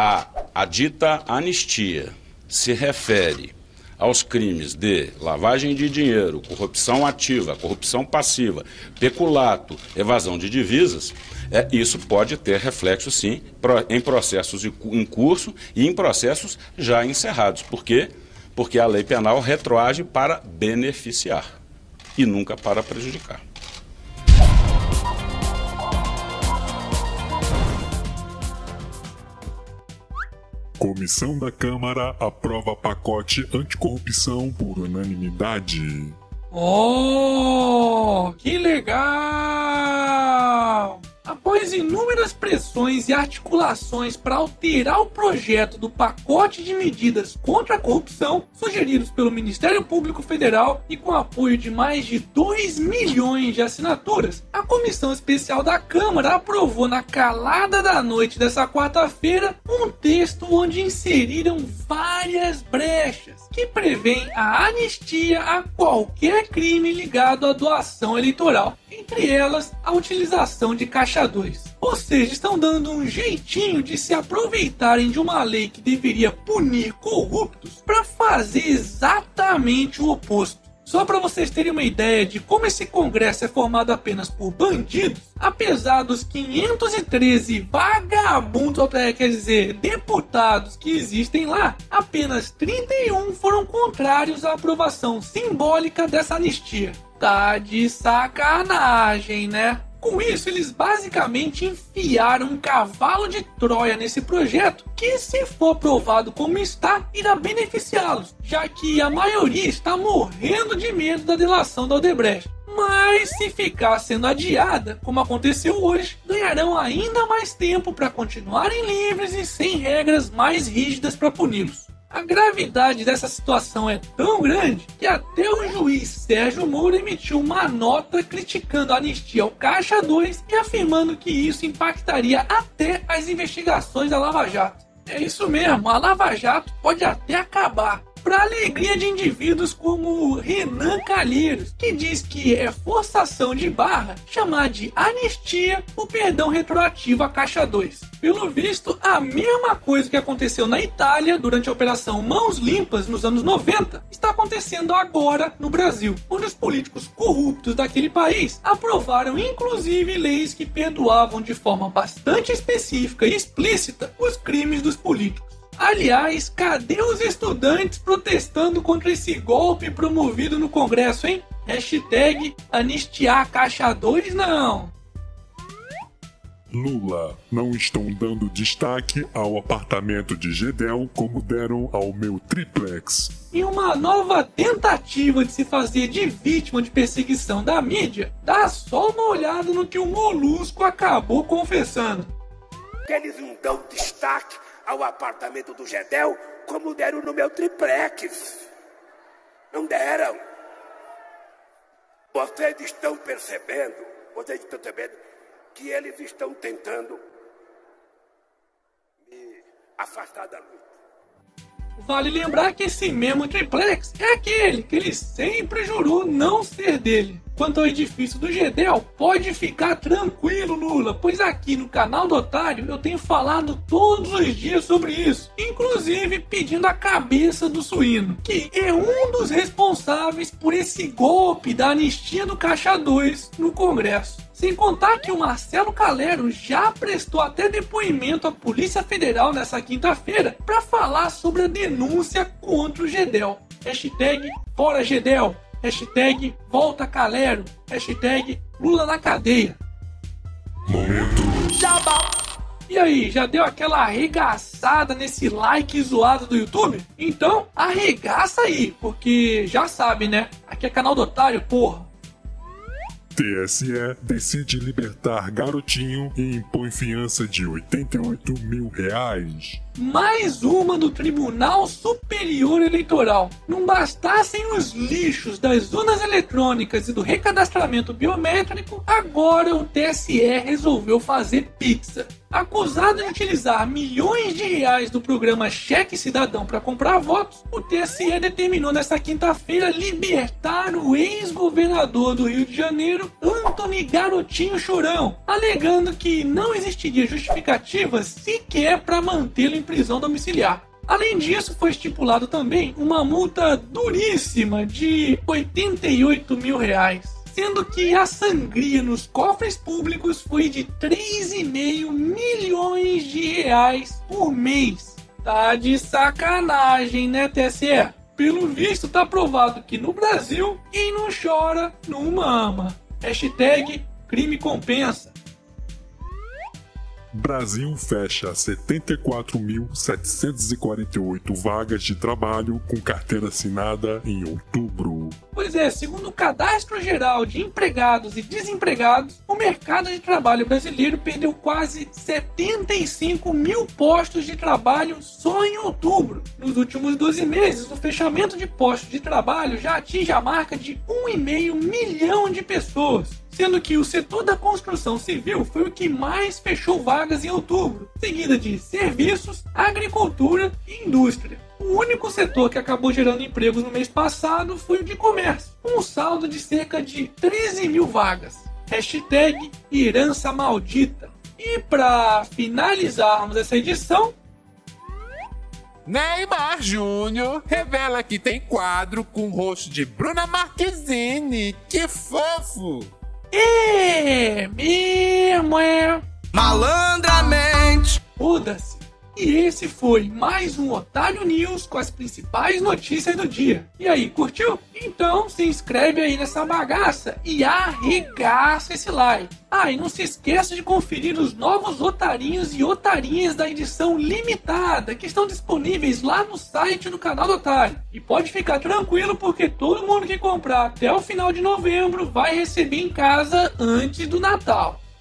a, a dita anistia se refere aos crimes de lavagem de dinheiro, corrupção ativa, corrupção passiva, peculato, evasão de divisas, é, isso pode ter reflexo, sim, em processos em curso e em processos já encerrados. Por quê? Porque a lei penal retroage para beneficiar e nunca para prejudicar. Comissão da Câmara aprova pacote anticorrupção por unanimidade. Oh, que legal! Após inúmeras pressões e articulações para alterar o projeto do pacote de medidas contra a corrupção, sugeridos pelo Ministério Público Federal e com apoio de mais de 2 milhões de assinaturas, a Comissão Especial da Câmara aprovou na calada da noite dessa quarta-feira um texto onde inseriram várias brechas que prevêem a anistia a qualquer crime ligado à doação eleitoral entre elas a utilização de caixa 2. Ou seja, estão dando um jeitinho de se aproveitarem de uma lei que deveria punir corruptos para fazer exatamente o oposto. Só para vocês terem uma ideia de como esse Congresso é formado apenas por bandidos, apesar dos 513 vagabundos, quer dizer, deputados que existem lá, apenas 31 foram contrários à aprovação simbólica dessa anistia. Tá de sacanagem, né? Com isso, eles basicamente enfiaram um cavalo de Troia nesse projeto, que, se for aprovado como está, irá beneficiá-los, já que a maioria está morrendo de medo da delação da Odebrecht. Mas se ficar sendo adiada, como aconteceu hoje, ganharão ainda mais tempo para continuarem livres e sem regras mais rígidas para puni-los. A gravidade dessa situação é tão grande que até o juiz Sérgio Moro emitiu uma nota criticando a anistia ao Caixa 2 e afirmando que isso impactaria até as investigações da Lava Jato. É isso mesmo, a Lava Jato pode até acabar, para alegria de indivíduos como Renan Calheiros, que diz que é forçação de barra chamar de anistia o perdão retroativo à Caixa 2. Pelo visto, a mesma coisa que aconteceu na Itália durante a Operação Mãos Limpas nos anos 90 está acontecendo agora no Brasil, onde os políticos corruptos daquele país aprovaram inclusive leis que perdoavam de forma bastante específica e explícita os crimes dos políticos. Aliás, cadê os estudantes protestando contra esse golpe promovido no Congresso, hein? Hashtag anistiar caixa 2 não. Lula não estão dando destaque ao apartamento de Gedel como deram ao meu triplex. Em uma nova tentativa de se fazer de vítima de perseguição da mídia, dá só uma olhada no que o Molusco acabou confessando. Eles não dão destaque ao apartamento do Gedel como deram no meu triplex. Não deram. Vocês estão percebendo, vocês estão percebendo que eles estão tentando me afastar da luta. Vale lembrar que esse mesmo triplex é aquele que ele sempre jurou não ser dele. Quanto ao edifício do Gedel, pode ficar tranquilo, Lula, pois aqui no canal do Otário eu tenho falado todos os dias sobre isso, inclusive pedindo a cabeça do suíno, que é um dos responsáveis por esse golpe da anistia do Caixa 2 no Congresso. Sem contar que o Marcelo Calero já prestou até depoimento à Polícia Federal nessa quinta-feira para falar sobre a denúncia contra o Gedel. Hashtag Fora Gedel. Hashtag Volta Calero. Hashtag Lula na cadeia. Momento. Jabá. E aí, já deu aquela arregaçada nesse like zoado do YouTube? Então, arregaça aí, porque já sabe, né? Aqui é canal do Otário, porra. TSE decide libertar garotinho e impõe fiança de 88 mil reais. Mais uma do Tribunal Superior Eleitoral. Não bastassem os lixos das urnas eletrônicas e do recadastramento biométrico, agora o TSE resolveu fazer pizza. Acusado de utilizar milhões de reais do programa Cheque Cidadão para comprar votos, o TSE determinou nesta quinta-feira libertar o ex-governador do Rio de Janeiro, Antony Garotinho Chorão, alegando que não existiria justificativa sequer para mantê-lo em prisão domiciliar. Além disso, foi estipulado também uma multa duríssima de 88 mil reais sendo que a sangria nos cofres públicos foi de 3,5 milhões de reais por mês. Tá de sacanagem, né, TSE? Pelo visto, tá provado que no Brasil, quem não chora, não mama. Hashtag crime compensa. Brasil fecha 74.748 vagas de trabalho com carteira assinada em outubro. Pois é, segundo o Cadastro Geral de Empregados e Desempregados, mercado de trabalho brasileiro perdeu quase 75 mil postos de trabalho só em outubro. Nos últimos 12 meses, o fechamento de postos de trabalho já atinge a marca de 1,5 milhão de pessoas sendo que o setor da construção civil foi o que mais fechou vagas em outubro, seguida de serviços, agricultura e indústria. O único setor que acabou gerando empregos no mês passado foi o de comércio, com um saldo de cerca de 13 mil vagas. Hashtag herança maldita. E para finalizarmos essa edição, Neymar Júnior revela que tem quadro com o rosto de Bruna Marquezine. Que fofo! É mesmo, é. Malandramente. Muda-se. E esse foi mais um Otário News com as principais notícias do dia. E aí, curtiu? Então se inscreve aí nessa bagaça e arregaça esse like. Ah, e não se esqueça de conferir os novos otarinhos e otarinhas da edição limitada que estão disponíveis lá no site do canal do Otário. E pode ficar tranquilo porque todo mundo que comprar até o final de novembro vai receber em casa antes do Natal.